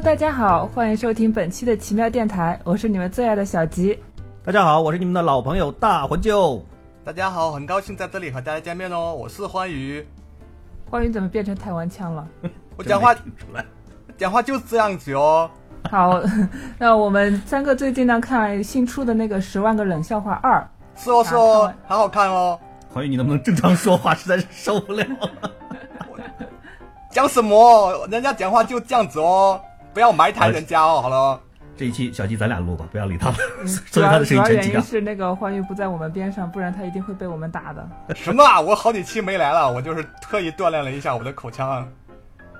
Hello，大家好，欢迎收听本期的奇妙电台，我是你们最爱的小吉。大家好，我是你们的老朋友大魂舅。大家好，很高兴在这里和大家见面哦，我是欢愉。欢愉怎么变成台湾腔了？我讲话真没听出来，讲话就是这样子哦。好，那我们三个最近呢看新出的那个《十万个冷笑话二》，是哦是哦，很好看哦。欢愉，你能不能正常说话？实在是受不了了。讲什么？人家讲话就这样子哦，不要埋汰人家哦。好了，这一期小鸡咱俩录吧，不要理他了，主所以他的要。原因是那个欢愉不在我们边上，不然他一定会被我们打的。什么啊？我好几期没来了，我就是特意锻炼了一下我的口腔啊。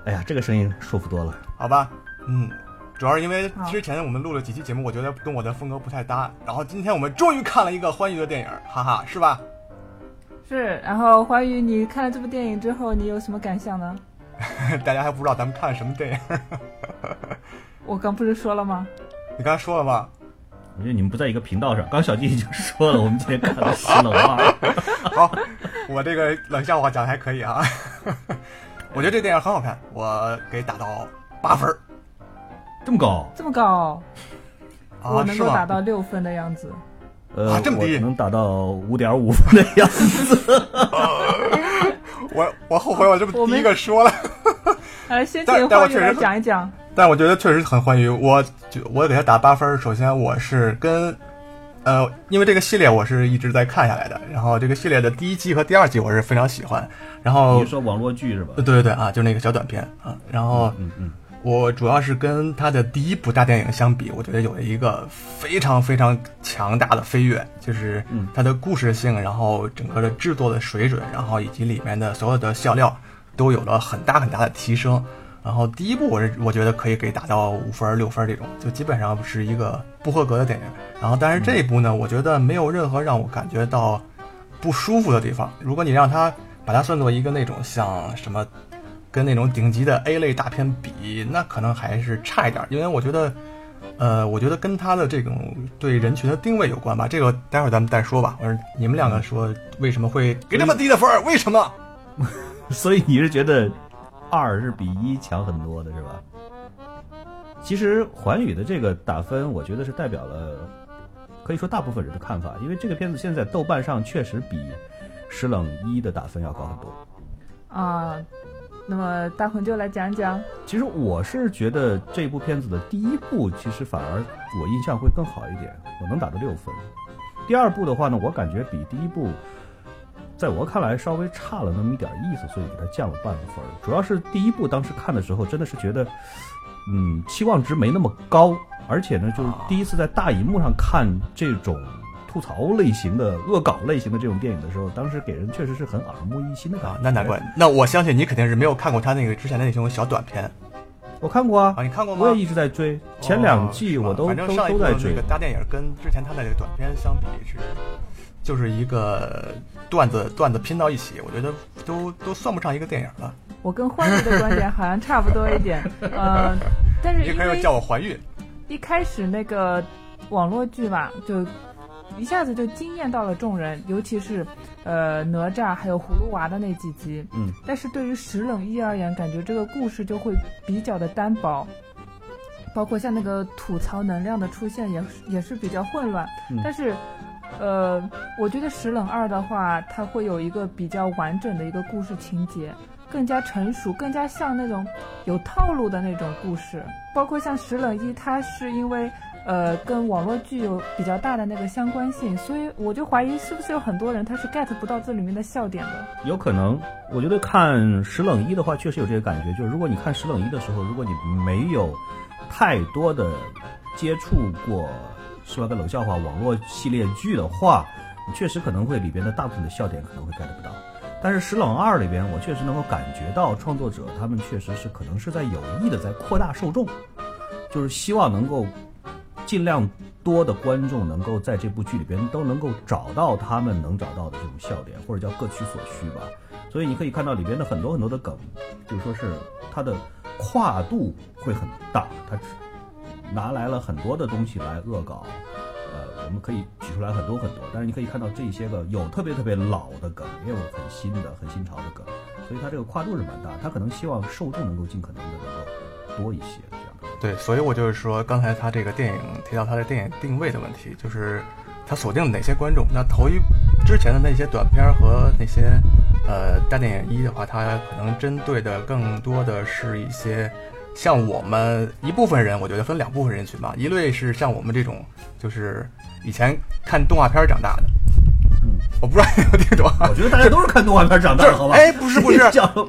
哎呀，这个声音舒服多了。好吧，嗯，主要是因为之前我们录了几期节目，我觉得跟我的风格不太搭。然后今天我们终于看了一个欢愉的电影，哈哈，是吧？是，然后欢愉，你看了这部电影之后，你有什么感想呢？大家还不知道咱们看了什么电影，我刚不是说了吗？你刚才说了吗？我觉得你们不在一个频道上。刚小弟已经说了，我们今天看了《十楼二》。好，我这个冷笑话讲的还可以啊。我觉得这电影很好看，我给打到八分儿这么高？这么高，我啊，是能够打？到六分的样子。呃，啊这么低能达到五点五分的样子。我我后悔我这么第一个说了，来，先但请欢愉来但我确实很讲一讲。但我觉得确实很欢愉。我就我给他打八分，首先我是跟。呃，因为这个系列我是一直在看下来的，然后这个系列的第一季和第二季我是非常喜欢，然后你说网络剧是吧呃？对对对啊，就那个小短片啊，然后嗯嗯，我主要是跟他的第一部大电影相比，我觉得有了一个非常非常强大的飞跃，就是嗯它的故事性，然后整个的制作的水准，然后以及里面的所有的笑料都有了很大很大的提升。然后第一部我是我觉得可以给打到五分儿六分儿这种，就基本上是一个不合格的电影。然后但是这一部呢，我觉得没有任何让我感觉到不舒服的地方。如果你让它把它算作一个那种像什么跟那种顶级的 A 类大片比，那可能还是差一点儿，因为我觉得，呃，我觉得跟他的这种对人群的定位有关吧。这个待会儿咱们再说吧。我说你们两个说为什么会给这么低的分儿？为什么？所以你是觉得二是比一强很多的是吧？其实环宇的这个打分，我觉得是代表了可以说大部分人的看法，因为这个片子现在豆瓣上确实比《石冷一》的打分要高很多。啊，那么大魂就来讲讲。其实我是觉得这部片子的第一部，其实反而我印象会更好一点，我能打到六分。第二部的话呢，我感觉比第一部，在我看来稍微差了那么一点意思，所以给它降了半分。主要是第一部当时看的时候，真的是觉得，嗯，期望值没那么高，而且呢，就是第一次在大荧幕上看这种吐槽类型的、恶搞类型的这种电影的时候，当时给人确实是很耳目一新的感觉。啊，那难怪。那我相信你肯定是没有看过他那个之前的那种小短片我看过啊啊，，你看过吗？我也一直在追，前两季我都、反正都上一部的都在追那个。大电影跟之前他的这个短片相比是，就是一个段子段子拼到一起，我觉得都都算不上一个电影了。我跟欢愉的观点好像差不多一点，呃，但是你可以因为叫我怀孕。一开始那个网络剧嘛，就一下子就惊艳到了众人，尤其是呃哪吒还有葫芦娃的那几集。嗯，但是对于石冷一而言，感觉这个故事就会比较的单薄，包括像那个吐槽能量的出现也是也是比较混乱。嗯但是，呃，我觉得石冷二的话，它会有一个比较完整的一个故事情节。更加成熟，更加像那种有套路的那种故事，包括像石冷一，它是因为呃跟网络剧有比较大的那个相关性，所以我就怀疑是不是有很多人他是 get 不到这里面的笑点的。有可能，我觉得看《石冷一》的话，确实有这个感觉。就是如果你看《石冷一》的时候，如果你没有太多的接触过说个冷笑话网络系列剧的话，你确实可能会里边的大部分的笑点可能会 get 不到。但是《石冷二》里边，我确实能够感觉到创作者他们确实是可能是在有意的在扩大受众，就是希望能够尽量多的观众能够在这部剧里边都能够找到他们能找到的这种笑点，或者叫各取所需吧。所以你可以看到里边的很多很多的梗，就是说是它的跨度会很大，它拿来了很多的东西来恶搞。呃，我们可以举出来很多很多，但是你可以看到这些个有特别特别老的梗，也有很新的、很新潮的梗，所以它这个跨度是蛮大。它可能希望受众能够尽可能的能够多一些这样的对，所以我就是说，刚才他这个电影提到他的电影定位的问题，就是他锁定了哪些观众。那头一之前的那些短片和那些呃大电影一的话，它可能针对的更多的是一些像我们一部分人，我觉得分两部分人群吧，一类是像我们这种，就是以前看动画片长大的。嗯，我不知道你有没有听懂。我觉得大家都是看动画片长大的，好吧？哎，不是不是，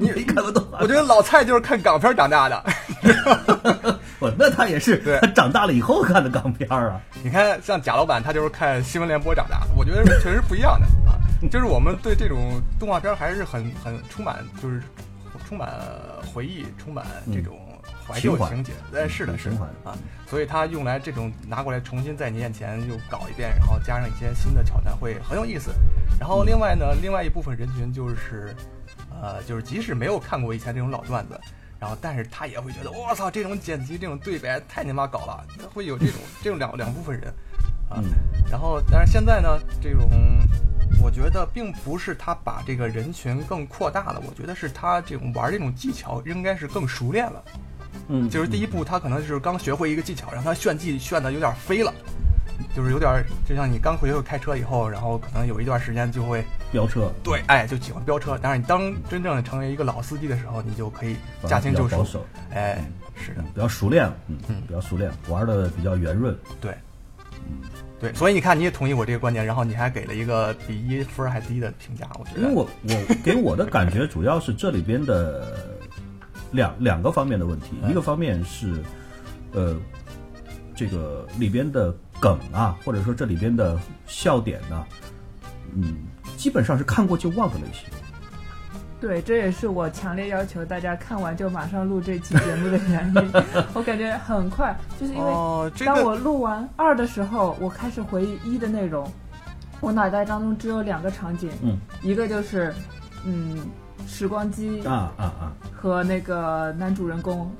你没看过动画？我觉得老蔡就是看港片长大的。我那他也是，对他长大了以后看的港片啊。你看，像贾老板，他就是看新闻联播长大的。我觉得确实不一样的啊。就是我们对这种动画片还是很很充满，就是充满回忆，充满这种怀旧情节。哎，是的，是的啊。所以他用来这种拿过来重新在你眼前又搞一遍，然后加上一些新的桥段，会很有意思。然后另外呢，另外一部分人群就是，呃，就是即使没有看过以前这种老段子。然后，但是他也会觉得，我操，这种剪辑、这种对白太你妈搞了，他会有这种这种两两部分人，啊，嗯、然后，但是现在呢，这种我觉得并不是他把这个人群更扩大了，我觉得是他这种玩这种技巧应该是更熟练了，嗯，就是第一步他可能就是刚学会一个技巧，让他炫技炫的有点飞了。就是有点，就像你刚回去开车以后，然后可能有一段时间就会飙车，对，哎，就喜欢飙车。但是你当真正成为一个老司机的时候，你就可以驾轻就熟，哎，是的，比较熟练了，嗯嗯，比较熟练，玩的比较圆润，对，嗯，对。所以你看，你也同意我这个观点，然后你还给了一个比一分还低的评价，我觉得。因为我我给我的感觉主要是这里边的两两个方面的问题，一个方面是，呃，这个里边的。梗啊，或者说这里边的笑点呢，嗯，基本上是看过就忘的类型。对，这也是我强烈要求大家看完就马上录这期节目的原因。我感觉很快，就是因为当我录完二的时候，我开始回忆一的内容，我脑袋当中只有两个场景，嗯，一个就是嗯时光机啊啊啊和那个男主人公。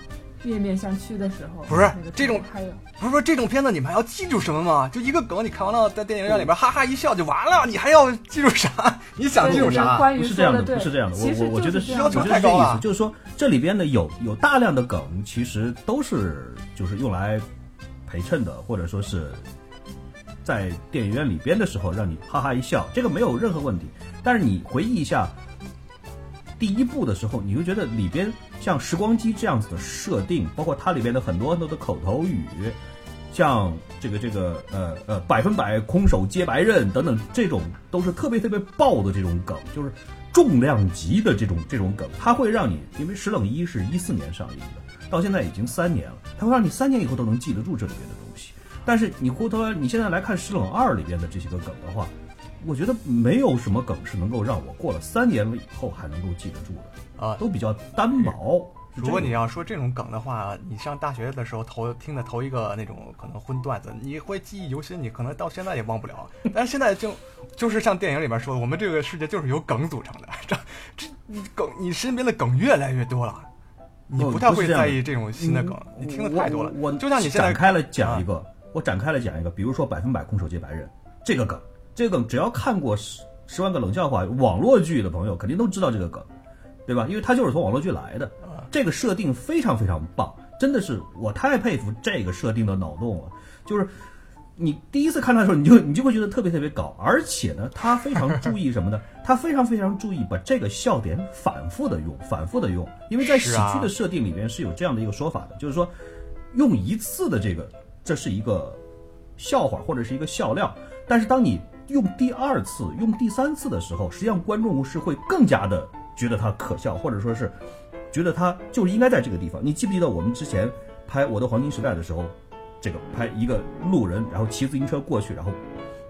面面相觑的时候，不是、这种，还有不是说这种片子你们还要记住什么吗？就一个梗，你看完了在电影院里边哈哈一笑就完了，你还要记住啥？你想记住啥？不是这样的，不是这样的。我我我觉得要求太高了。就是说这里边呢有有大量的梗，其实都是就是用来陪衬的，或者说是在电影院里边的时候让你哈哈一笑，这个没有任何问题。但是你回忆一下。第一部的时候，你会觉得里边像时光机这样子的设定，包括它里边的很多很多的口头语，像这个这个呃呃百分百空手接白刃等等，这种都是特别特别爆的这种梗，就是重量级的这种这种梗，它会让你，因为《石冷一》是一四年上映的，到现在已经三年了，它会让你三年以后都能记得住这里边的东西。但是你回头你现在来看《石冷二》里边的这些个梗的话，我觉得没有什么梗是能够让我过了三年了以后还能够记得住的啊，都比较单薄。如果你要说这种梗的话，你上大学的时候头听的头一个那种可能荤段子，你会记忆犹新，你可能到现在也忘不了。但是现在就就是像电影里边说的，我们这个世界就是由梗组成的，这这你梗你身边的梗越来越多了，你不太会在意这种新的梗，你听的太多了。我就像你现在展开了讲一个，啊、我展开了讲一个，比如说百分百空手接白刃这个梗。这个梗只要看过十十万个冷笑话网络剧的朋友，肯定都知道这个梗，对吧？因为它就是从网络剧来的。这个设定非常非常棒，真的是我太佩服这个设定的脑洞了。就是你第一次看它的时候，你就你就会觉得特别特别搞，而且呢，他非常注意什么呢？他非常非常注意把这个笑点反复的用，反复的用，因为在喜剧的设定里面是有这样的一个说法的，就是说用一次的这个，这是一个笑话或者是一个笑料，但是当你用第二次、用第三次的时候，实际上观众是会更加的觉得它可笑，或者说是觉得它就是应该在这个地方。你记不记得我们之前拍《我的黄金时代》的时候，这个拍一个路人，然后骑自行车过去，然后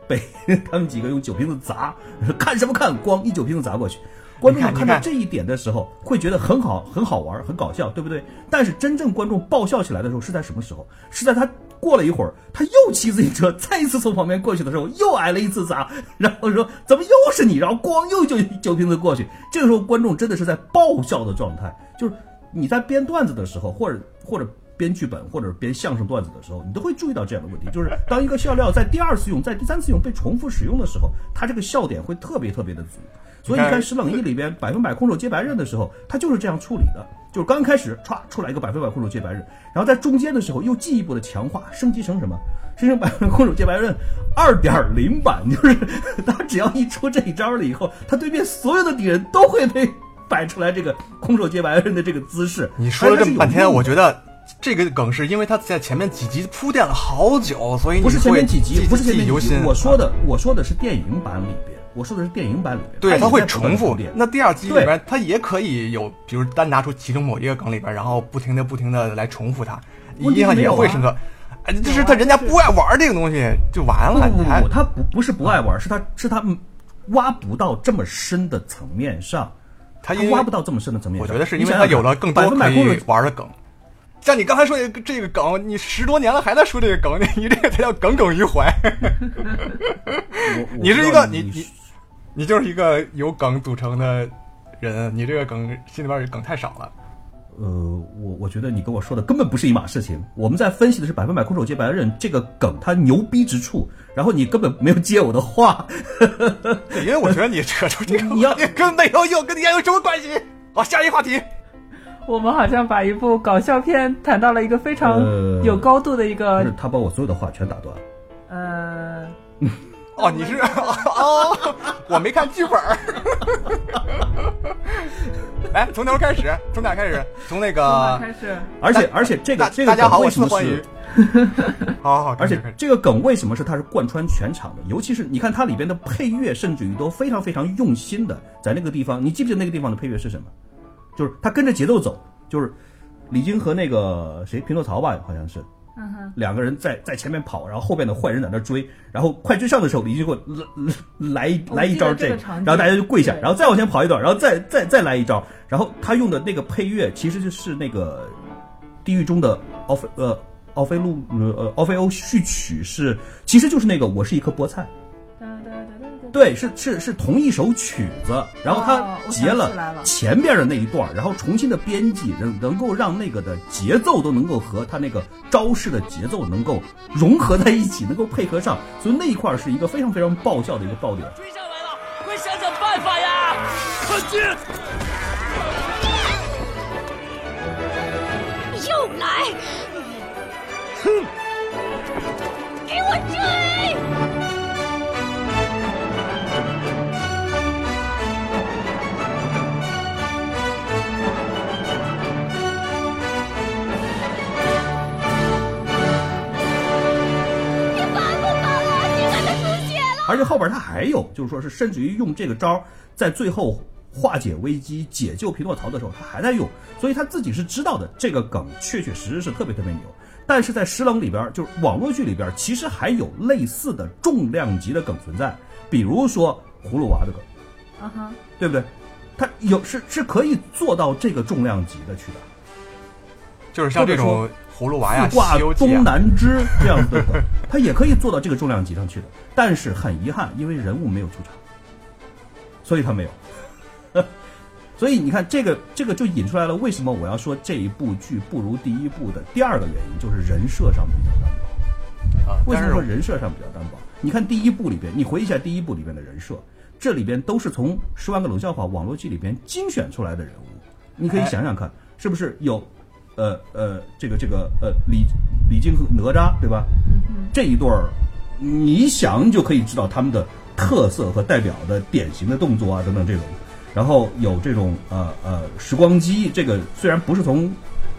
被他们几个用酒瓶子砸，看什么看？咣一酒瓶子砸过去。观众看到这一点的时候，会觉得很好、很好玩、很搞笑，对不对？但是真正观众爆笑起来的时候是在什么时候？是在他过了一会儿，他又骑自行车，再一次从旁边过去的时候，又挨了一次砸，然后说怎么又是你？然后咣又就酒瓶子过去。这个时候观众真的是在爆笑的状态，就是你在编段子的时候，或者或者编剧本或者编相声段子的时候，你都会注意到这样的问题，就是当一个笑料在第二次用、在第三次用被重复使用的时候，它这个笑点会特别特别的足。所以你看《石冷一》里边百分百空手接白刃的时候，他就是这样处理的，就是刚开始歘出来一个百分百空手接白刃，然后在中间的时候又进一步的强化，升级成什么？升成百分百空手接白刃二点零版，就是他只要一出这一招了以后，他对面所有的敌人都会被摆出来这个空手接白刃的这个姿势。你说了这么半天，我觉得。这个梗是因为他在前面几集铺垫了好久，所以你不是前面几集，不是前面。几集我说的，我说的是电影版里边，我说的是电影版里面，对，它它会重复那第二集里边，它也可以有，比如单拿出其中某一个梗里边，然后不停的、不停的来重复它，问题一样没有啊也会深刻。哎，就是他人家不爱玩这个东西就完了，不不不，他不不是不爱玩，是他是他嗯挖不到这么深的层面上，他因为挖不到这么深的层面上。我觉得是因为他有了更百多可以分百空手玩的梗。像你刚才说的这个梗，你十多年了还在说这个梗，你你这个才叫耿耿于怀。你是一个你你你就是一个由梗组成的人，你这个梗心里边梗太少了。呃，我我觉得你跟我说的根本不是一码事情。我们在分析的是百分百空手接白刃这个梗它牛逼之处，然后你根本没有接我的话。对因为我觉得你扯出这个，你要你跟没有用，跟你也有什么关系？好，下一话题。我们好像把一部搞笑片谈到了一个非常呃有高度的一不个是他把我所有的话全打断了。呃，哦，你是哦，我没看剧本儿。来，从头开始，从哪开始？从那个开始？而且而且这个这个大家好，我梗为什么是欢愉是？。好好好，而且这个梗为什么是它是贯穿全场的？尤其是你看它里边的配乐，甚至于都非常非常用心的，在那个地方，你记不记得那个地方的配乐是什么？就是它跟着节奏走，就是李菁和那个谁匹诺曹吧，好像是嗯哼，两个人在在前面跑，然后后边的坏人在那追，然后快追上的时候，李靖给我来来一来一招这个然后大家就跪下，然后再往前跑一段，然后再再再来一招，然后他用的那个配乐其实就是那个地狱中的奥菲呃奥菲路呃奥菲欧序曲是，其实就是那个我是一颗菠菜。对，是是是同一首曲子，然后哦他截了前边的那一段，然后重新的编辑，能能够让那个的节奏都能够和他那个招式的节奏能够融合在一起，能够配合上，所以那一块儿是一个非常非常爆笑的一个爆点。追上来了，快想想办法呀！快进！又来！哼！给我追！而且后边他还有，就是说是甚至于用这个招在最后化解危机、解救匹诺曹的时候，他还在用，所以他自己是知道的，这个梗确确实实是特别特别牛。但是在《石冷》里边，就是网络剧里边，其实还有类似的重量级的梗存在，比如说葫芦娃的梗，啊哈，对不对？它有是是可以做到这个重量级的去的。就是像这种葫芦娃呀、挂东啊，南枝这样子的 他，也可以做到这个重量级上去的。但是很遗憾，因为人物没有出场，所以他没有。所以你看，这个这个就引出来了，为什么我要说这一部剧不如第一部的第二个原因，就是人设上比较单薄。啊，为什么说人设上比较单薄？你看第一部里边，你回忆一下第一部里边的人设，这里边都是从《十万个冷笑话》网络剧里边精选出来的人物。你可以哎想想看，是不是有，呃呃，这个这个呃李李靖和哪吒，对吧？这一对儿，你想就可以知道他们的特色和代表的典型的动作啊等等这种。然后有这种呃呃时光机，这个虽然不是从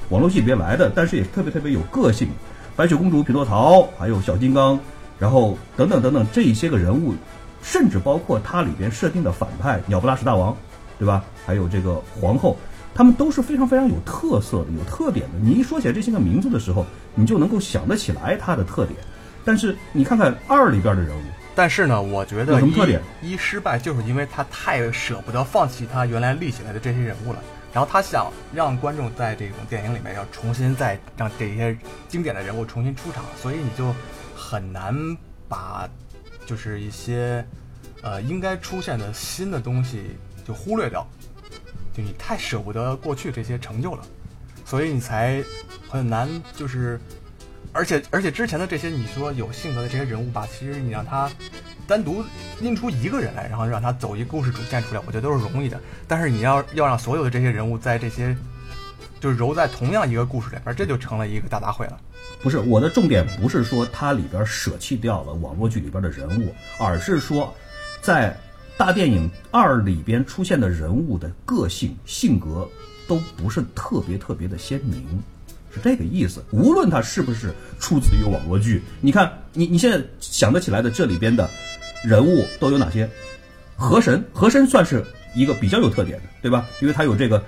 网络戏里边来的，但是也特别特别有个性。白雪公主、匹诺曹，还有小金刚，然后等等等等这一些个人物，甚至包括它里边设定的反派鸟不拉屎大王，对吧？还有这个皇后，他们都是非常非常有特色的、有特点的。你一说起来这些个名字的时候，你就能够想得起来它的特点。但是你看看二里边的人物，但是呢，我觉有得什么特点一一失败，就是因为他太舍不得放弃他原来立起来的这些人物了，然后他想让观众在这种电影里面要重新再让这些经典的人物重新出场，所以你就很难把就是一些呃应该出现的新的东西就忽略掉，就你太舍不得过去这些成就了，所以你才很难就是而且而且之前的这些你说有性格的这些人物吧，其实你让他单独拎出一个人来，然后让他走一故事主线出来，我觉得都是容易的。但是你要要让所有的这些人物在这些就是揉在同样一个故事里边，这就成了一个大杂烩了。不是我的重点，不是说它里边舍弃掉了网络剧里边的人物，而是说，在大电影二里边出现的人物的个性、性格都不是特别特别的鲜明，是这个意思。无论它是不是出自于网络剧，你看，你你现在想得起来的这里边的人物都有哪些？河神，河神算是一个比较有特点的，对吧？因为他有这个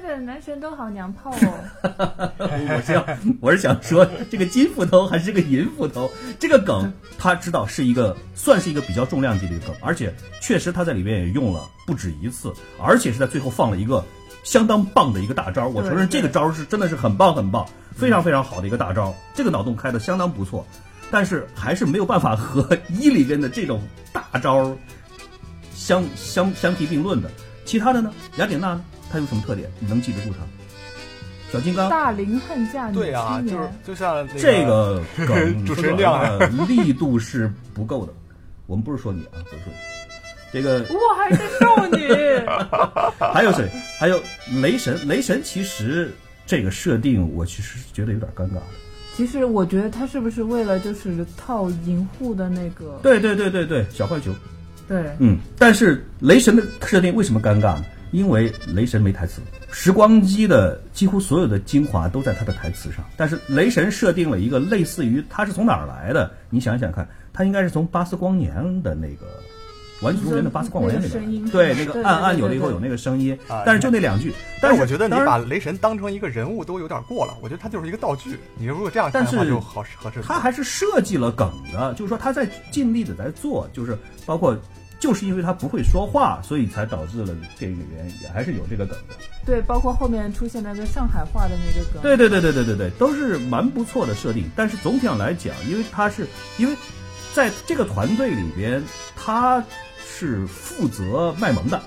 现在的男神都好娘炮哦。我是要，我是想说，这个金斧头还是个银斧头，这个梗他知道是一个，算是一个比较重量级的一个梗，而且确实他在里面也用了不止一次，而且是在最后放了一个相当棒的一个大招。我承认这个招是真的是很棒很棒，非常非常好的一个大招，这个脑洞开的相当不错，但是还是没有办法和一里边的这种大招相相相提并论的。其他的呢？雅典娜呢？她有什么特点？你能记得住他？小金刚大龄恨嫁女对啊，就是青年，就像那这个梗 主持人亮啊的力度是不够的。我们不是说你啊，不是说你。这个我还是少女。还有谁？还有雷神。雷神其实这个设定，我其实觉得有点尴尬的。其实我觉得他是不是为了就是套银护的那个？对对对对对，小浣熊。对，嗯，但是雷神的设定为什么尴尬呢？因为雷神没台词，时光机的几乎所有的精华都在他的台词上。但是雷神设定了一个类似于他是从哪儿来的？你想想看，他应该是从巴斯光年的那个《玩具总动员》的巴斯光年里面，对那个按按钮了以后有那个声音啊，但是就那两句。但是我觉得你把雷神当成一个人物都有点过了，我觉得他就是一个道具。你如果这样看的话，但是就好合适。他还是设计了梗的，就是说他在尽力的在做，就是包括就是因为他不会说话，所以才导致了电影里面也还是有这个梗的。对，包括后面出现那个上海话的那个梗。对对对对对对对，都是蛮不错的设定。但是总体上来讲，因为他是因为在这个团队里边，他是负责卖萌的，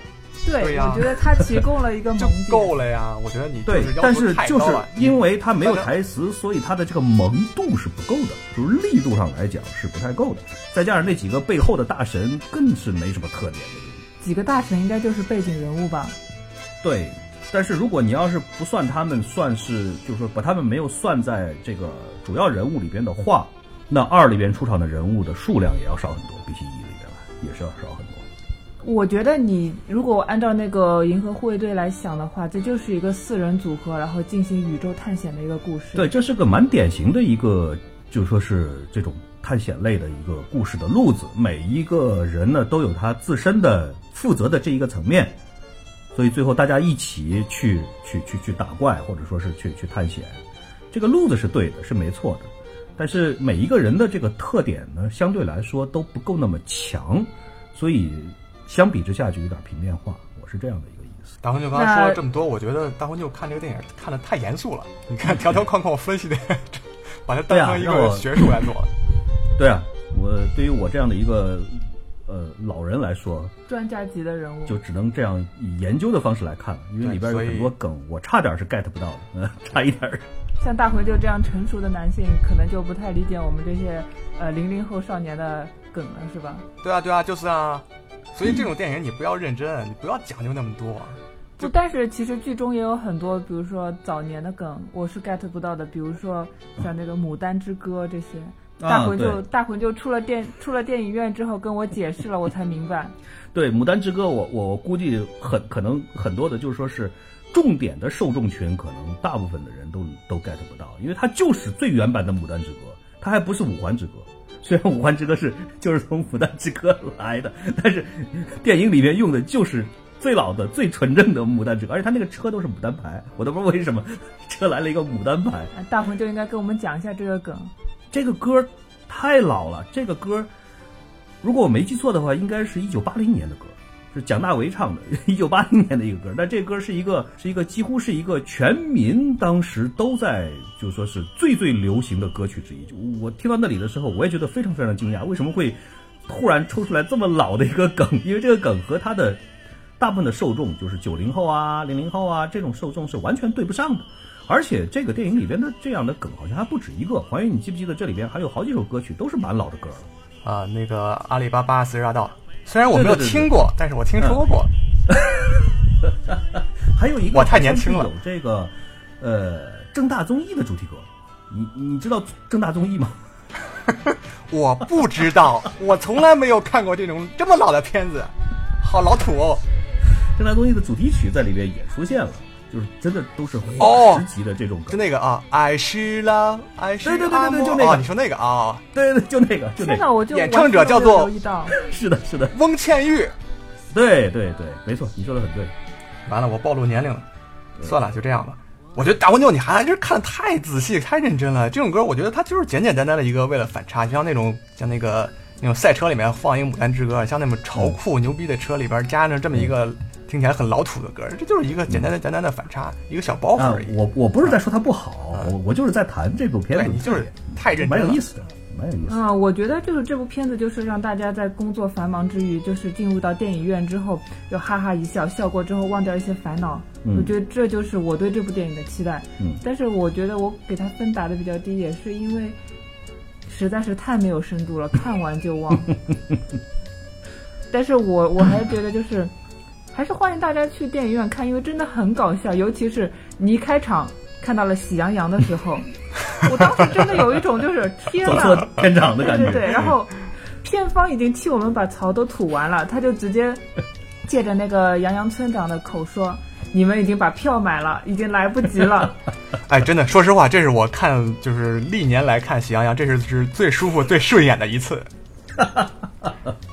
对对呀我觉得他提供了一个 萌就点。够了呀。我觉得你就对是，要但求是就是了因为他没有台词，所以他的这个萌度是不够的，就是力度上来讲是不太够的。再加上那几个背后的大神更是没什么特点的。几个大神应该就是背景人物吧？对，但是如果你要是不算他们，算是就是说把他们没有算在这个主要人物里边的话，那二里边出场的人物的数量也要少很多，比起一里边来也是要少很多。我觉得你如果按照那个银河护卫队来想的话，这就是一个四人组合，然后进行宇宙探险的一个故事。对，这是个蛮典型的一个，就说是这种探险类的一个故事的路子。每一个人呢都有他自身的负责的这一个层面，所以最后大家一起去去去去打怪，或者说是去去探险，这个路子是对的，是没错的。但是每一个人的这个特点呢，相对来说都不够那么强，所以相比之下就有点平面化。我是这样的一个意思。大红就刚才说了这么多，我觉得大红就看这个电影看的太严肃了。你看条条框框分析的，把它当成一个学术来做。对啊，我对于我这样的一个呃老人来说，专家级的人物。就只能这样以研究的方式来看了，因为里边有很多梗，我差点是 get 不到的，嗯，差一点儿。像大回就这样成熟的男性，可能就不太理解我们这些呃零零后少年的梗了，是吧？对啊，对啊，就是啊。所以这种电影你不要认真，你不要讲究那么多。就，但是其实剧中也有很多，比如说早年的梗，我是 get 不到的，比如说像那个《牡丹之歌》这些。啊大魂就、对大魂就出了电出了电影院之后跟我解释了，我才明白。对《牡丹之歌》我，我我估计很可能很多的，就是说是重点的受众群，可能大部分的人都都 get 不到，因为它就是最原版的《牡丹之歌》，它还不是五环之歌。虽然五环之歌是就是从牡丹之歌来的，但是电影里面用的就是最老的、最纯正的牡丹之歌，而且它那个车都是牡丹牌，我都不知道为什么车来了一个牡丹牌。啊大鹏就应该跟我们讲一下这个梗。这个歌太老了，这个歌如果我没记错的话，应该是一九八零年的歌，是蒋大为唱的，一九八零年的一个歌。但这歌是一个是一个几乎是一个全民当时都在就说是最最流行的歌曲之一。就我听到那里的时候，我也觉得非常非常惊讶，为什么会突然抽出来这么老的一个梗？因为这个梗和他的大部分的受众就是九零后啊、零零后啊这种受众是完全对不上的。而且这个电影里边的这样的梗好像还不止一个。黄宇，你记不记得这里边还有好几首歌曲都是蛮老的歌了？啊、那个阿里巴巴四十大盗，虽然我没有听过，但是我听说过。还有一个我太年轻了有这个呃正大综艺的主题歌，你你知道正大综艺吗？我不知道，我从来没有看过这种这么老的片子，好老土哦。正大综艺的主题曲在里面也出现了，就是真的都是哦花十级的这种歌。就那个啊，爱是了，爱是对对对对对就那个哦你说那个啊，对对，就那个，就那个，我就演唱者叫做 是的，是的，翁倩玉。对对对，没错，你说的很对。完了，我暴露年龄了，算了，就这样吧。我觉得大蜗牛你还是看的太仔细、太认真了。这种歌，我觉得它就是简简单单的一个为了反差，就像那种像那个那种赛车里面放一个《牡丹之歌》，像那么潮酷牛逼的车里边加上这么一个听起来很老土的歌，这就是一个简单的、简单的反差，一个小包袱啊而已。，我我不是在说它不好，我我就是在谈这部片子，你就是太认真了蛮有意。思的，蛮有意思的。嗯，我觉得就是这部片子，就是让大家在工作繁忙之余，就是进入到电影院之后，就哈哈一笑，笑过之后忘掉一些烦恼。嗯我觉得这就是我对这部电影的期待。嗯但是我觉得我给它分打的比较低，也是因为实在是太没有深度了，看完就忘。但是我我还是觉得就是，还是欢迎大家去电影院看，因为真的很搞笑，尤其是你一开场看到了喜羊羊的时候，我当时真的有一种就是天走哪，错片场的感觉。对对对，然后片方已经替我们把槽都吐完了，他就直接借着那个杨洋村长的口说：“你们已经把票买了，已经来不及了。哎，真的，说实话，这是我看就是历年来看《喜羊羊》，这是是最舒服、最顺眼的一次。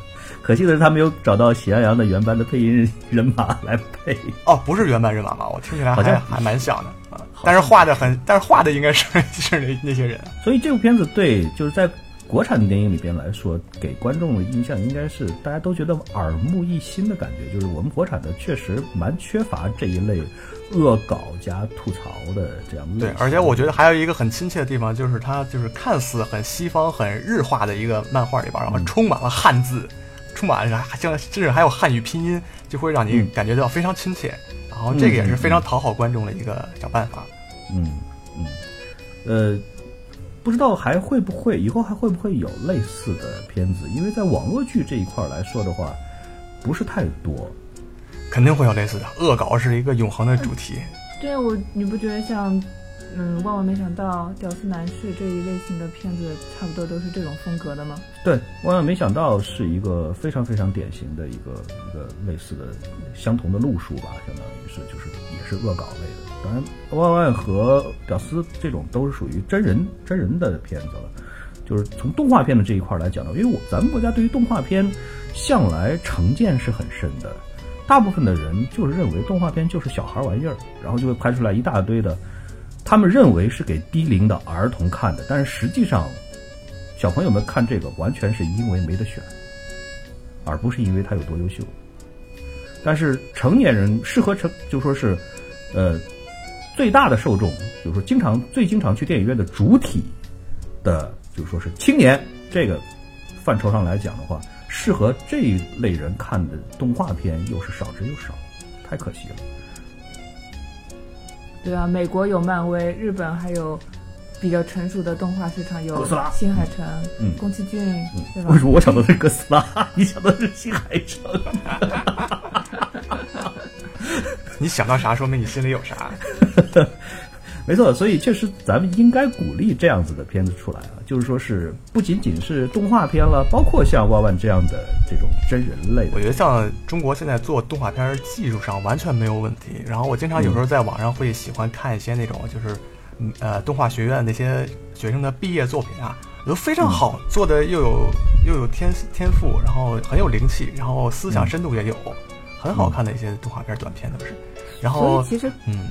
可惜的是，他没有找到《喜羊羊》的原班的配音人马来配。哦，不是原班人马吗？我听起来好像还还蛮像的啊，但是画的很，但是画的应该是是那那些人。所以这部片子对就是在国产的电影里边来说，给观众的印象应该是大家都觉得耳目一新的感觉，就是我们国产的确实蛮缺乏这一类恶搞加吐槽的这样类，对而且我觉得还有一个很亲切的地方，就是它就是看似很西方、很日化的一个漫画里边，然后充满了汉字，充满了像甚至还有汉语拼音，就会让你嗯感觉到非常亲切。然后这个也是非常讨好观众的一个小办法。嗯嗯呃。不知道还会不会以后还会不会有类似的片子？因为在网络剧这一块来说的话，不是太多。肯定会有类似的，恶搞是一个永恒的主题。对我，你不觉得像嗯，万万没想到《屌丝男士》这一类型的片子，差不多都是这种风格的吗？对，万万没想到是一个非常非常典型的一个一个类似的相同的路数吧，相当于是就是也是恶搞类的。当然，万万和屌丝这种都是属于真人真人的片子了。就是从动画片的这一块来讲呢，因为我咱们国家对于动画片向来成见是很深的，大部分的人就是认为动画片就是小孩玩意儿，然后就会拍出来一大堆的，他们认为是给低龄的儿童看的，但是实际上小朋友们看这个完全是因为没得选，而不是因为他有多优秀。但是成年人适合成就说是，呃，最大的受众，就是说经常最经常去电影院的主体的，就是说是青年这个范畴上来讲的话，适合这一类人看的动画片又是少之又少，太可惜了。对啊，美国有漫威，日本还有比较成熟的动画市场，有哥斯拉新海诚、嗯宫崎骏，对吧为？什么我想到的是哥斯拉，你想到的是新海诚？你想到啥，说明你心里有啥。没错，所以确实咱们应该鼓励这样子的片子出来啊，就是说是不仅仅是动画片了，包括像万万这样的这种真人类的我觉得像中国现在做动画片技术上完全没有问题。然后我经常有时候在网上会喜欢看一些那种就是，嗯呃，动画学院那些学生的毕业作品啊，都非常好，做的又有又有天天赋，然后很有灵气，然后思想深度也有，很好看的一些动画片短片都是。然所后以其实嗯，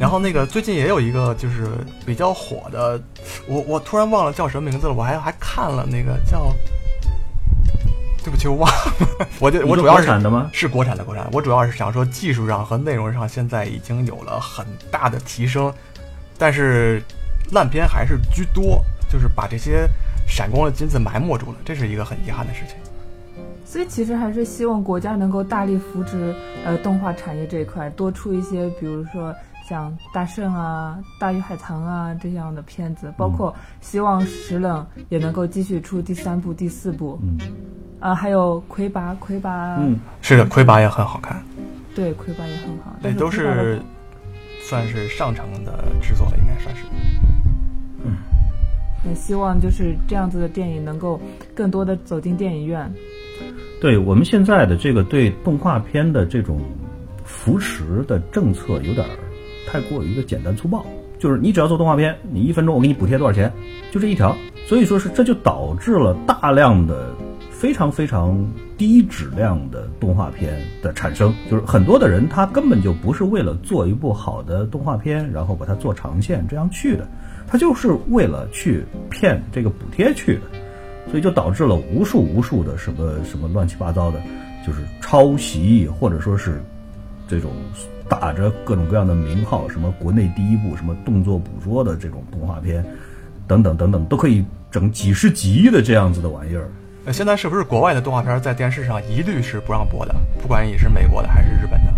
然后那个最近也有一个就是比较火的，我我突然忘了叫什么名字了，我还还看了那个叫，对不起，我忘了，我就我主要是国产的吗？是国产的国产，我主要是想说技术上和内容上现在已经有了很大的提升，但是烂片还是居多，就是把这些闪光的金子埋没住了，这是一个很遗憾的事情。所以其实还是希望国家能够大力扶持呃动画产业这一块，多出一些，比如说像大圣啊、大鱼海棠啊这样的片子，包括希望石冷也能够继续出第三部、第四部。嗯啊，还有魁拔，魁拔，嗯，是的，魁拔也很好看，对，魁拔也很好，对，都是算是上乘的制作了，应该算是。嗯也希望就是这样子的电影能够更多的走进电影院。对我们现在的这个对动画片的这种扶持的政策有点儿太过于的简单粗暴，就是你只要做动画片，你一分钟我给你补贴多少钱，就这一条。所以说是这就导致了大量的非常非常低质量的动画片的产生，就是很多的人他根本就不是为了做一部好的动画片，然后把它做长线这样去的，他就是为了去骗这个补贴去的。所以就导致了无数无数的什么什么乱七八糟的，就是抄袭或者说是这种打着各种各样的名号，什么国内第一部什么动作捕捉的这种动画片，等等等等，都可以整几十集的这样子的玩意儿。呃，现在是不是国外的动画片在电视上一律是不让播的？不管你是美国的还是日本的。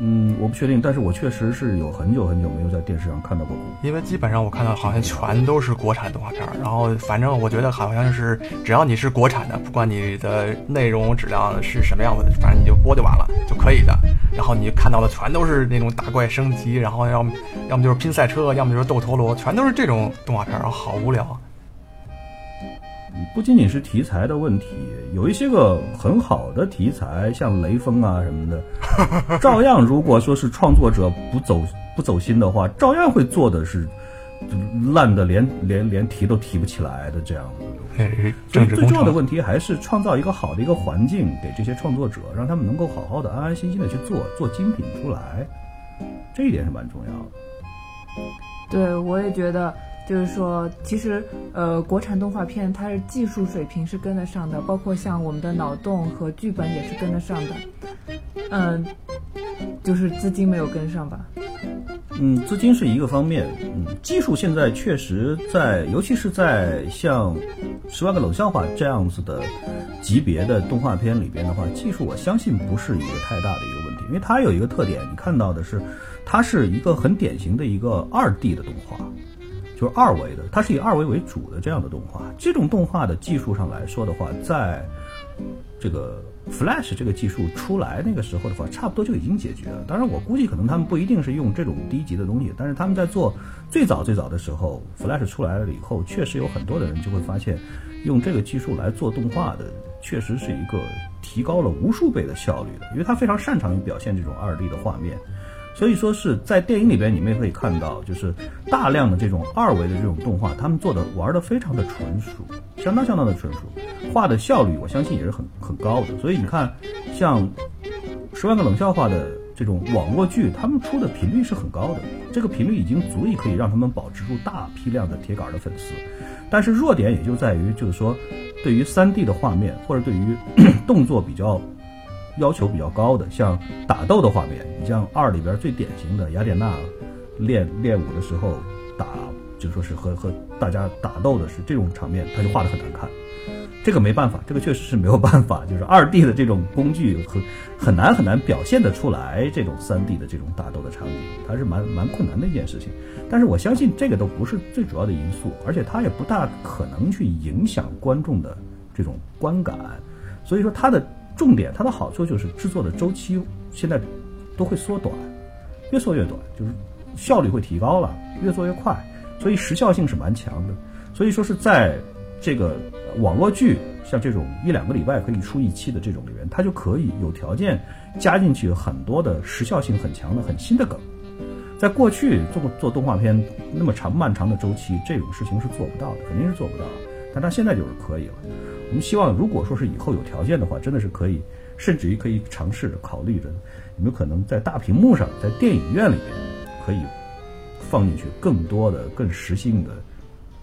嗯，我不确定，但是我确实是有很久很久没有在电视上看到过。因为基本上我看到好像全都是国产动画片，然后反正我觉得好像是只要你是国产的，不管你的内容质量是什么样子的，反正你就播就完了就可以的。然后你看到的全都是那种打怪升级，然后要要么就是拼赛车，要么就是斗陀螺，全都是这种动画片，然后好无聊。不仅仅是题材的问题，有一些个很好的题材，像雷锋啊什么的，照样如果说是创作者不走不走心的话，照样会做的是烂的连连连提都提不起来的这样子。哎，所以政治工程。最重要的问题还是创造一个好的一个环境给这些创作者，让他们能够好好的、安安心心的去做做精品出来，这一点是蛮重要的。对，我也觉得，就是说，其实呃，国产动画片它是技术水平是跟得上的，包括像我们的脑洞和剧本也是跟得上的，嗯，就是资金没有跟上吧。嗯，资金是一个方面，嗯，技术现在确实在，尤其是在像《十万个冷笑话》这样子的级别的动画片里边的话，技术我相信不是一个太大的一个问题，因为它有一个特点，你看到的是，它是一个很典型的一个二 D 的动画，就是二维的，它是以二维为主的这样的动画。这种动画的技术上来说的话，在这个 Flash 这个技术出来那个时候的话，差不多就已经解决了。当然，我估计可能他们不一定是用这种低级的东西，但是他们在做最早最早的时候，Flash 出来了以后，确实有很多的人就会发现，用这个技术来做动画的，确实是一个提高了无数倍的效率的，因为他非常擅长于表现这种二 D 的画面。所以说是在电影里边，你们也可以看到，就是大量的这种二维的这种动画，他们做的玩的非常的纯熟，相当相当的纯熟，画的效率我相信也是很很高的。所以你看，像《十万个冷笑话》的这种网络剧，他们出的频率是很高的，这个频率已经足以可以让他们保持住大批量的铁杆的粉丝。但是弱点也就在于，就是说，对于三 D 的画面或者对于 动作比较要求比较高的，像打斗的画面，你像二里边最典型的雅典娜练练武的时候打，就说是和和大家打斗的是这种场面，他就画的很难看。这个没办法，这个确实是没有办法，就是二 D 的这种工具很很难很难表现得出来这种三 D 的这种打斗的场景，它是蛮蛮困难的一件事情。但是我相信这个都不是最主要的因素，而且它也不大可能去影响观众的这种观感。所以说它的重点，它的好处就是制作的周期现在都会缩短，越缩越短，就是效率会提高了，越做越快，所以时效性是蛮强的。所以说是在这个网络剧，像这种一两个礼拜可以出一期的这种里面，它就可以有条件加进去很多的时效性很强的很新的梗。在过去做做动画片那么长漫长的周期，这种事情是做不到的，肯定是做不到的。但它现在就是可以了。我们希望，如果说是以后有条件的话，真的是可以，甚至于可以尝试着考虑着，有没有可能在大屏幕上，在电影院里面可以放进去更多的、更实性的，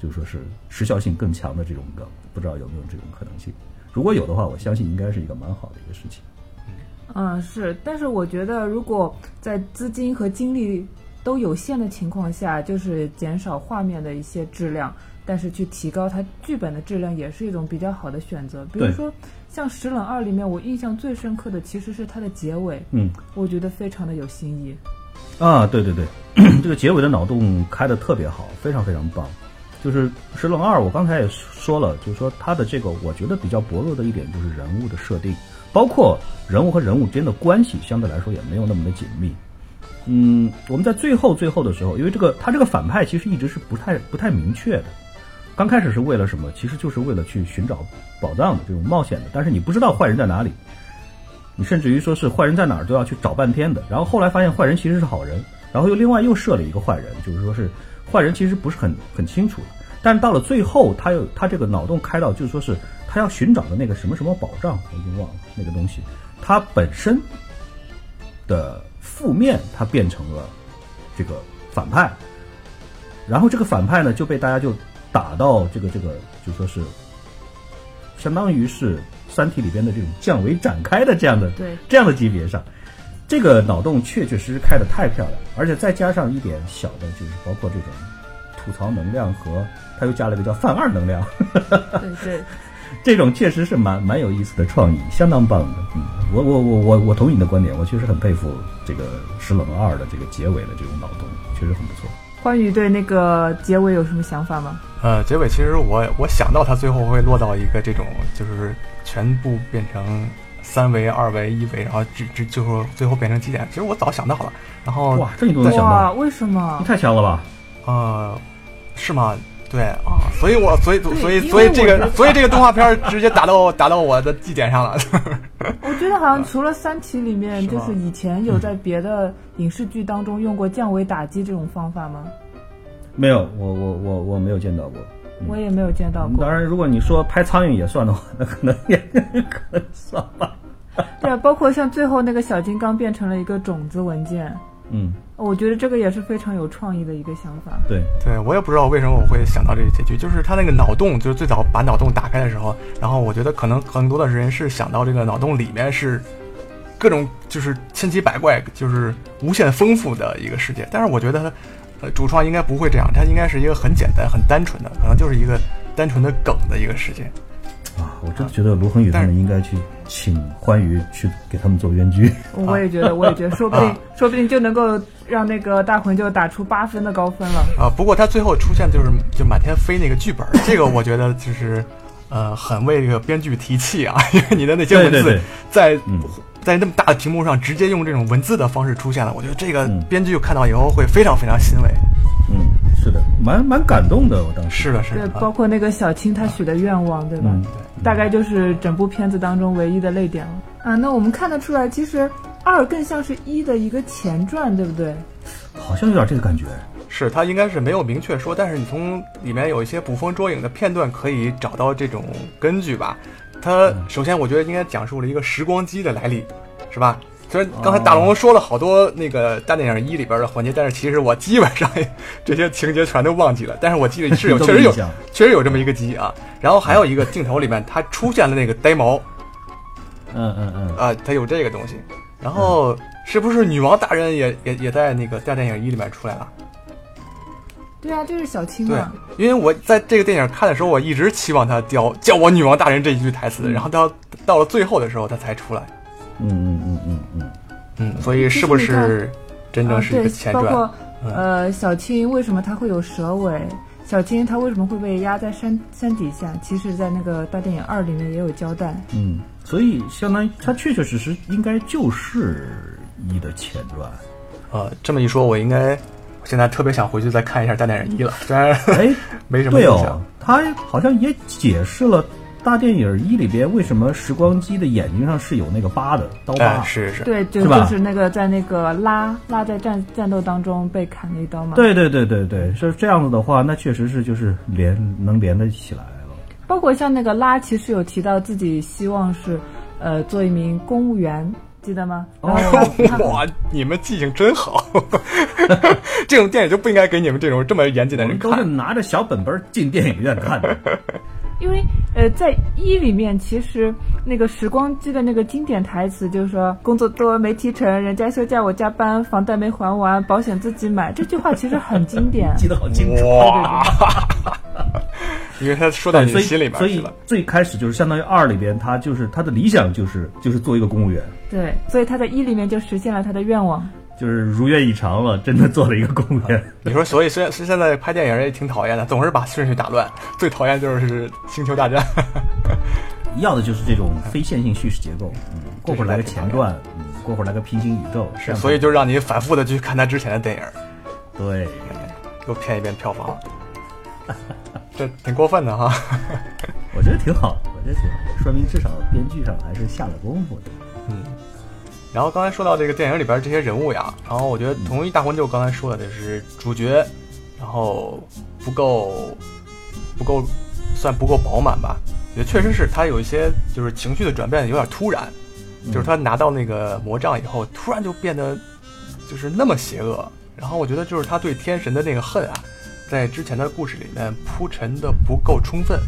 就说是时效性更强的这种梗，不知道有没有这种可能性？如果有的话，我相信应该是一个蛮好的一个事情。嗯，是，但是我觉得，如果在资金和精力都有限的情况下，就是减少画面的一些质量，但是去提高它剧本的质量，也是一种比较好的选择。比如说，像《石冷二》里面，我印象最深刻的其实是它的结尾，嗯，我觉得非常的有新意。啊，对对对，这个结尾的脑洞开的特别好，非常非常棒。就是《石冷二》，我刚才也说了，就是说它的这个，我觉得比较薄弱的一点就是人物的设定，包括人物和人物之间的关系，相对来说也没有那么的紧密。嗯，我们在最后最后的时候，因为这个他这个反派其实一直是不太不太明确的。刚开始是为了什么？其实就是为了去寻找宝藏的这种冒险的，但是你不知道坏人在哪里，你甚至于说是坏人在哪儿都要去找半天的。然后后来发现坏人其实是好人，然后又另外又设了一个坏人，就是说是坏人其实不是很很清楚的。但到了最后，他又他这个脑洞开到，就是说是他要寻找的那个什么什么宝藏，我已经忘了那个东西，它本身的负面，它变成了这个反派，然后这个反派呢就被大家就打到这个这个，就说是相当于是《三体》里边的这种降维展开的这样的对这样的级别上，这个脑洞确确实实开的太漂亮，而且再加上一点小的，就是包括这种吐槽能量和他又加了一个叫范二能量，对对，这种确实是蛮蛮有意思的创意，相当棒的。嗯，我我我我我同意你的观点，我确实很佩服这个《石冷二》的这个结尾的这种脑洞，确实很不错。欢愉对那个结尾有什么想法吗？呃，结尾其实我我想到它最后会落到一个这种，就是全部变成三维、二维、一维，然后只只最后最后变成极点。其实我早想到了，然后哇，这你都能想哇，到，为什么你？太强了吧？呃，是吗？对啊，所以我所以所以所以这个所以这个动画片儿直接打到打到我的绩点上了。我觉得好像除了《三体》里面，就是以前有在别的影视剧当中用过降维打击这种方法吗？没有，我我我我没有见到过。我也没有见到过当。然，如果你说拍苍蝇也算的话，那可能也 可能算吧。对啊，包括像最后那个小金刚变成了一个种子文件，嗯，我觉得这个也是非常有创意的一个想法。对，对我也不知道为什么我会想到这个结局，就是他那个脑洞，就是最早把脑洞打开的时候，然后我觉得可能很多的人是想到这个脑洞里面是各种就是千奇百怪，就是无限丰富的一个世界。但是我觉得他，呃，主创应该不会这样，他应该是一个很简单、很单纯的，可能就是一个单纯的梗的一个世界。啊，我真的觉得卢恒宇他们应该去请欢愉去给他们做编剧。我也觉得，我也觉得，说不定啊，说不定就能够让那个大魂就打出八分的高分了。啊，不过他最后出现就是就满天飞那个剧本，这个我觉得就是呃很为这个编剧提气啊，因为你的那些文字对对对在嗯在那么大的屏幕上直接用这种文字的方式出现了，我觉得这个嗯编剧看到以后会非常非常欣慰。嗯，是的，蛮蛮感动的，我当时。是的，是对的，，包括那个小青她许的愿望，对吧？嗯，大概就是整部片子当中唯一的泪点了。啊，那我们看得出来，其实二更像是一的一个前传，对不对？好像有点这个感觉。是他应该是没有明确说，但是你从里面有一些捕风捉影的片段可以找到这种根据吧。他首先我觉得应该讲述了一个时光机的来历，是吧？虽然刚才大龙说了好多那个大电影一里边的环节，但是其实我基本上也这些情节全都忘记了。但是我记得是有，确实有确实有这么一个机啊。然后还有一个镜头里面，它出现了那个呆毛嗯嗯嗯，啊，它有这个东西。然后是不是女王大人也也也在那个大电影一里面出来了？对啊，就是小青对。，因为我在这个电影看的时候，我一直期望他叫叫我女王大人这一句台词，然后到到了最后的时候，他才出来。嗯嗯嗯嗯嗯，嗯，所以是不是真正啊，是一个，前传？包括嗯呃小青为什么它会有蛇尾？小青它为什么会被压在山山底下？其实，在那个大电影二里面也有交代。嗯，所以相当于它确确实实应该就是一的前传。呃，这么一说，我应该现在特别想回去再看一下大电影一了，虽然哎，没什么对哦印象。，他好像也解释了大电影一里边为什么时光机的眼睛上是有那个疤的刀疤。哎，是是，对，就是就是那个在那个拉拉在战战斗当中被砍了一刀嘛。，对对对对对，是这样子的话，那确实是就是连能连得起来了。包括像那个拉，其实有提到自己希望是呃做一名公务员，记得吗？哇，你们记性真好！这种电影就不应该给你们这种这么严谨的人看。拿着小本本进电影院看的。因为呃，在一里面，其实那个时光机的那个经典台词就是说，工作多没提成，人家休假我加班，房贷没还完，保险自己买。这句话其实很经典。记得好清楚。哇，因为他说到你心里边所以去了。最开始就是相当于二里边，他就是他的理想就是就是做一个公务员。对，所以他在一里面就实现了他的愿望。就是如愿以偿了，真的做了一个贡献。你说，所以虽然是现在拍电影也挺讨厌的，总是把顺序打乱，最讨厌就是《星球大战》。要的就是这种非线性叙事结构，嗯，过会儿来个前传，嗯，过会儿来个平行宇宙，是所以就让你反复的去看他之前的电影，对，又骗一遍票房，这挺过分的哈。我觉得挺好，我觉得挺好，说明至少编剧上还是下了功夫的。嗯，然后刚才说到这个电影里边这些人物呀，然后我觉得同一大魂就刚才说的，就是主角，然后不够不够算不够饱满吧。我觉得确实是他有一些就是情绪的转变有点突然，就是他拿到那个魔杖以后，突然就变得就是那么邪恶。然后我觉得就是他对天神的那个恨啊，在之前的故事里面铺陈的不够充分，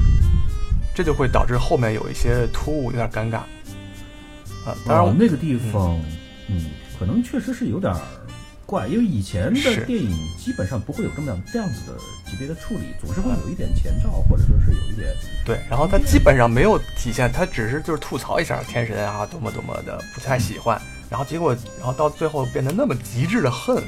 这就会导致后面有一些突兀，有点尴尬。啊，当然我哦，那个地方，嗯，可能确实是有点儿怪，因为以前的电影基本上不会有这么样这样子的级别的处理，总是会有一点前兆，或者说是有一点，对，然后他基本上没有体现，他只是就是吐槽一下天神啊，多么多么的不太喜欢，然后结果，然后到最后变得那么极致的恨，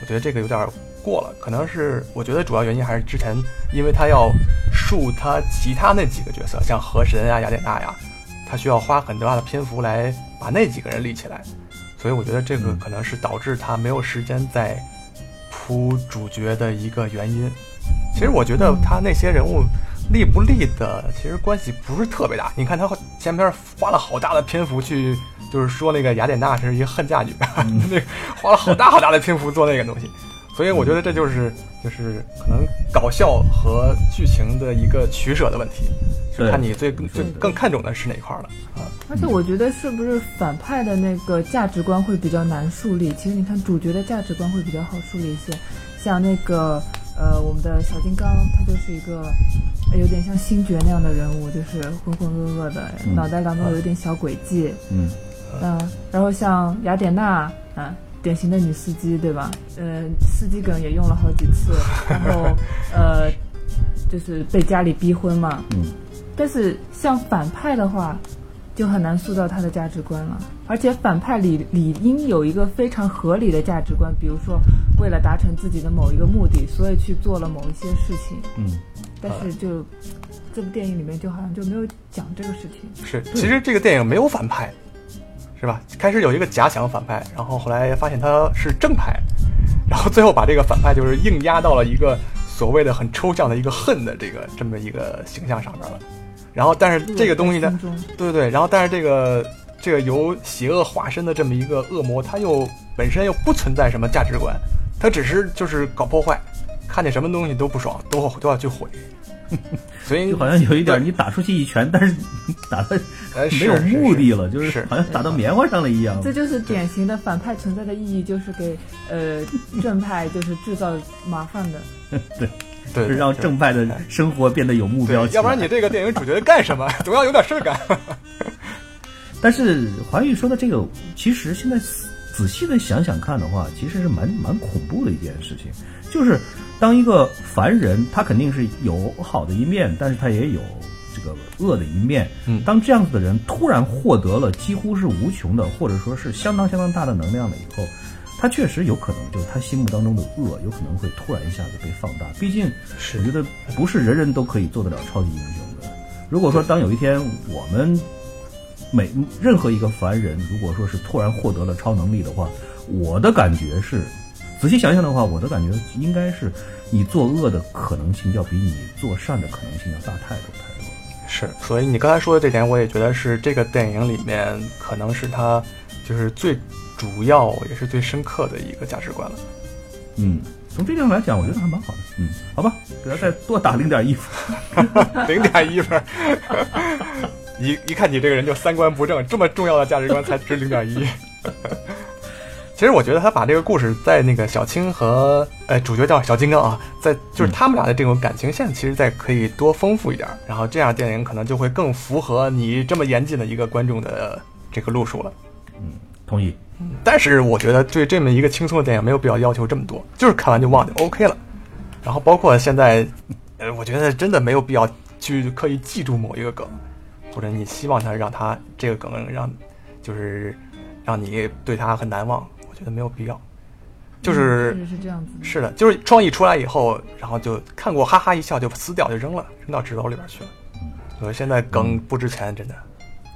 我觉得这个有点过了。可能是我觉得主要原因还是之前，因为他要树他其他那几个角色，像河神啊、雅典娜呀，他需要花很大的篇幅来把那几个人立起来，所以我觉得这个嗯可能是导致他没有时间再铺主角的一个原因。其实我觉得他那些人物立不立的，其实关系不是特别大。你看他前面花了好大的篇幅去，就是说那个雅典娜是一个恨嫁女，那个花了好大好大的篇幅做那个东西。所以我觉得这就是就是可能搞笑和剧情的一个取舍的问题，就看你最最更看重的是哪一块了。啊？而且我觉得是不是反派的那个价值观会比较难树立？其实你看主角的价值观会比较好树立一些，像那个呃我们的小金刚，他就是一个呃有点像星爵那样的人物，就是浑浑噩噩的，嗯。脑袋当中有一点小诡计，嗯，嗯，然后像雅典娜，啊，典型的女司机，对吧？呃，司机梗也用了好几次，然后呃，就是被家里逼婚嘛。嗯。但是像反派的话，就很难塑造他的价值观了。而且反派理理应有一个非常合理的价值观，比如说为了达成自己的某一个目的，所以去做了某一些事情。嗯，但是就这部电影里面就好像就没有讲这个事情。是，其实这个电影没有反派，是吧？开始有一个假想反派，然后后来发现他是正派，然后最后把这个反派就是硬压到了一个所谓的很抽象的一个恨的这个这么一个形象上面了。然后，但是这个东西呢，对对对，然后但是这个这个由邪恶化身的这么一个恶魔，他又本身又不存在什么价值观，他只是就是搞破坏，看见什么东西都不爽，都都要去毁。所以就好像有一点你打出去一拳，但是打的呃没有目的了，就是是好像打到棉花上了一样。这就是典型的反派存在的意义，就是给呃正派就是制造麻烦的。对是让正派的生活变得有目标。要不然你这个电影主角干什么？总要有点事儿干。但是华玉说的这个，其实现在仔仔细的想想看的话，其实是蛮蛮恐怖的一件事情。就是当一个凡人，他肯定是有好的一面，但是他也有这个恶的一面。嗯当这样子的人突然获得了几乎是无穷的，或者说是相当相当大的能量了以后，他确实有可能就是他心目当中的恶，有可能会突然一下子被放大。毕竟，我觉得不是人人都可以做得了超级英雄的。如果说当有一天我们每任何一个凡人，如果说是突然获得了超能力的话，我的感觉是，仔细想想的话，我的感觉应该是，你作恶的可能性要比你做善的可能性要大太多太多。是，所以你刚才说的这点，我也觉得是这个电影里面可能是他就是最主要也是最深刻的一个价值观了。嗯，从这点上来讲，我觉得还蛮好的。嗯，好吧，给他再多打零点一分。零点一分儿，一一看你这个人就三观不正，这么重要的价值观才值零点一。其实我觉得他把这个故事在那个小青和呃主角叫小金刚啊，在就是他们俩的这种感情线，其实再可以多丰富一点儿，然后这样电影可能就会更符合你这么严谨的一个观众的这个路数了。嗯同意。但是我觉得对这么一个轻松的电影没有必要要求这么多，就是看完就忘就 OK 了。然后包括现在，呃，我觉得真的没有必要去刻意记住某一个梗，或者你希望他让他这个梗让就是让你对他很难忘，我觉得没有必要。就是是这样子的。是的，就是创意出来以后，然后就看过哈哈一笑就撕掉就扔了，扔到纸篓里边去了。所以，现在梗不值钱，真的。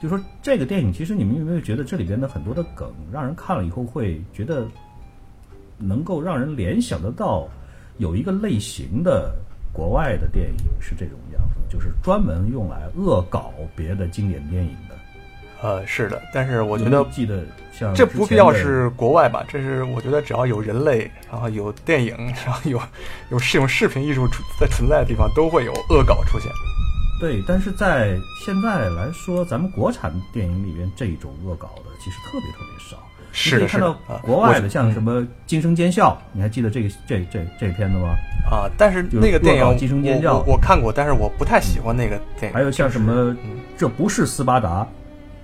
就说这个电影，其实你们有没有觉得这里边的很多的梗，让人看了以后会觉得能够让人联想得到有一个类型的国外的电影是这种样子，就是专门用来恶搞别的经典电影的。呃，是的，但是我我觉得记得像这不必要是国外吧，这是我觉得只要有人类，然后有电影，然后有有这种视频艺术存在存在的地方，都会有恶搞出现。对，但是在现在来说，咱们国产电影里边这种恶搞的其实特别特别少。是的是的啊国外的像什么《惊声尖笑》，你还记得这个这这这片子吗？啊，但是那个电影惊声尖叫我看过，但是我不太喜欢那个电影。还有像什么嗯“这不是斯巴达”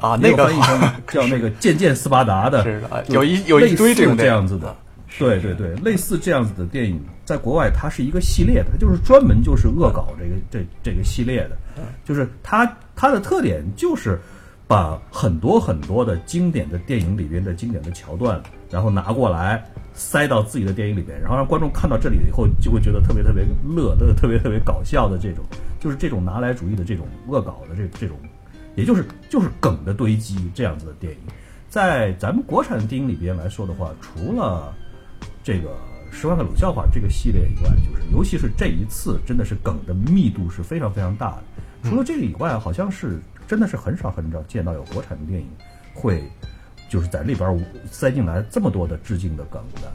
啊，那个翻译成叫那个“渐渐斯巴达”的，有一有一堆这种这样子的啊。对对对，类似这样子的电影，在国外它是一个系列的，它就是专门就是恶搞这个这这个系列的，嗯就是它它的特点就是把很多很多的经典的电影里边的经典的桥段，然后拿过来塞到自己的电影里边，然后让观众看到这里以后就会觉得特别特别乐，特别特别搞笑的这种，就是这种拿来主义的这种恶搞的这这种，也就是就是梗的堆积这样子的电影，在咱们国产的电影里边来说的话，除了这个《十万个冷笑话》这个系列以外，就是尤其是这一次，真的是梗的密度是非常非常大的。除了这个以外，好像是真的是很少很少见到有国产的电影会就是在里边塞进来这么多的致敬的梗的。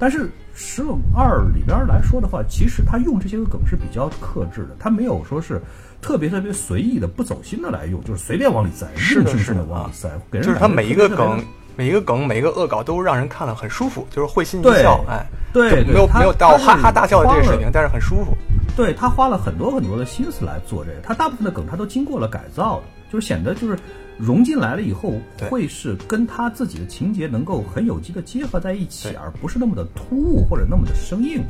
但是《石冷二》里边来说的话，其实他用这些个梗是比较克制的，他没有说是特别特别随意的、不走心的来用，就是随便往里塞，是的是的。往里塞，给人就是他每一个梗，每一个梗，每一个恶搞都让人看了很舒服，就是会心一笑，哎，对对没有没有到他哈哈大笑的这个水，平但是很舒服。对他花了很多很多的心思来做这个，他大部分的梗他都经过了改造的，就是显得就是融进来了以后，会是跟他自己的情节能够很有机的结合在一起，而不是那么的突兀或者那么的生硬。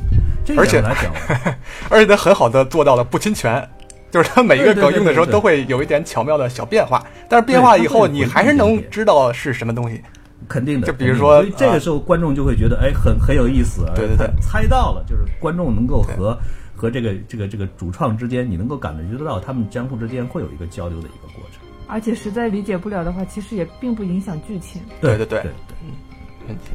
这而且点来讲，而且他很好的做到了不侵权，就是他每一个梗用的时候都会有一点巧妙的小变化，但是变化以后你还是能知道是什么东西。肯定的。就比如说所以这啊个时候观众就会觉得，哎，很很有意思，对对对猜到了，就是观众能够和和这个这个这个主创之间，你能够感觉得到他们相互之间会有一个交流的一个过程。而且实在理解不了的话，其实也并不影响剧情。对对对对问题。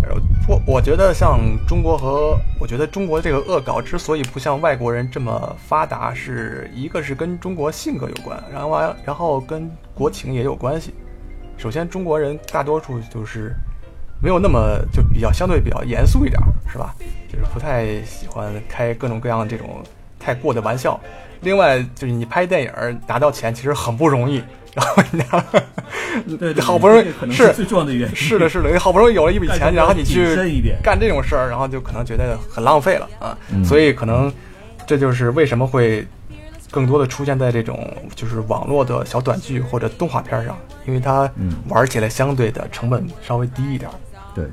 然后我我觉得像中国和我觉得中国这个恶搞之所以不像外国人这么发达，是一个是跟中国性格有关，然后完然后跟国情也有关系。首先，中国人大多数就是没有那么就比较相对比较严肃一点儿，是吧？就是不太喜欢开各种各样这种太过的玩笑。另外，就是你拍电影儿拿到钱其实很不容易，然后你拿 对好不容易是最重要的原因。是的，是的，你好不容易有了一笔钱，然后你去干这种事儿，然后就可能觉得很浪费了啊。嗯所以可能这就是为什么会更多的出现在这种就是网络的小短剧或者动画片上，因为它嗯玩起来相对的成本稍微低一点儿。对，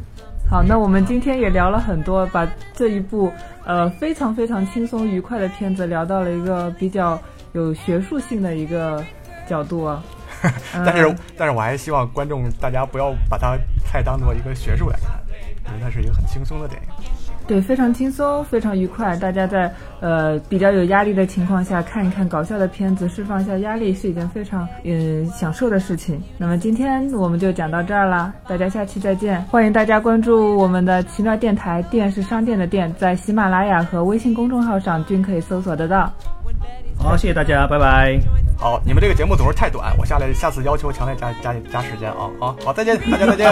好，那我们今天也聊了很多，把这一部呃非常非常轻松愉快的片子聊到了一个比较有学术性的一个角度啊。但是呃，但是我还希望观众大家不要把它太当做一个学术来看，因为它是一个很轻松的电影。对，非常轻松，非常愉快。大家在呃比较有压力的情况下看一看搞笑的片子，释放一下压力是一件非常嗯享受的事情。那么今天我们就讲到这儿啦，大家下期再见。欢迎大家关注我们的奇妙电台，电是商店的店，在喜马拉雅和微信公众号上均可以搜索得到。好，谢谢大家，拜拜。好，你们这个节目总是太短，我下来下次要求强烈加加加时间啊好！好，再见，大家再见。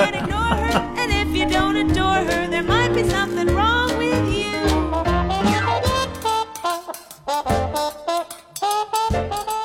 Bye.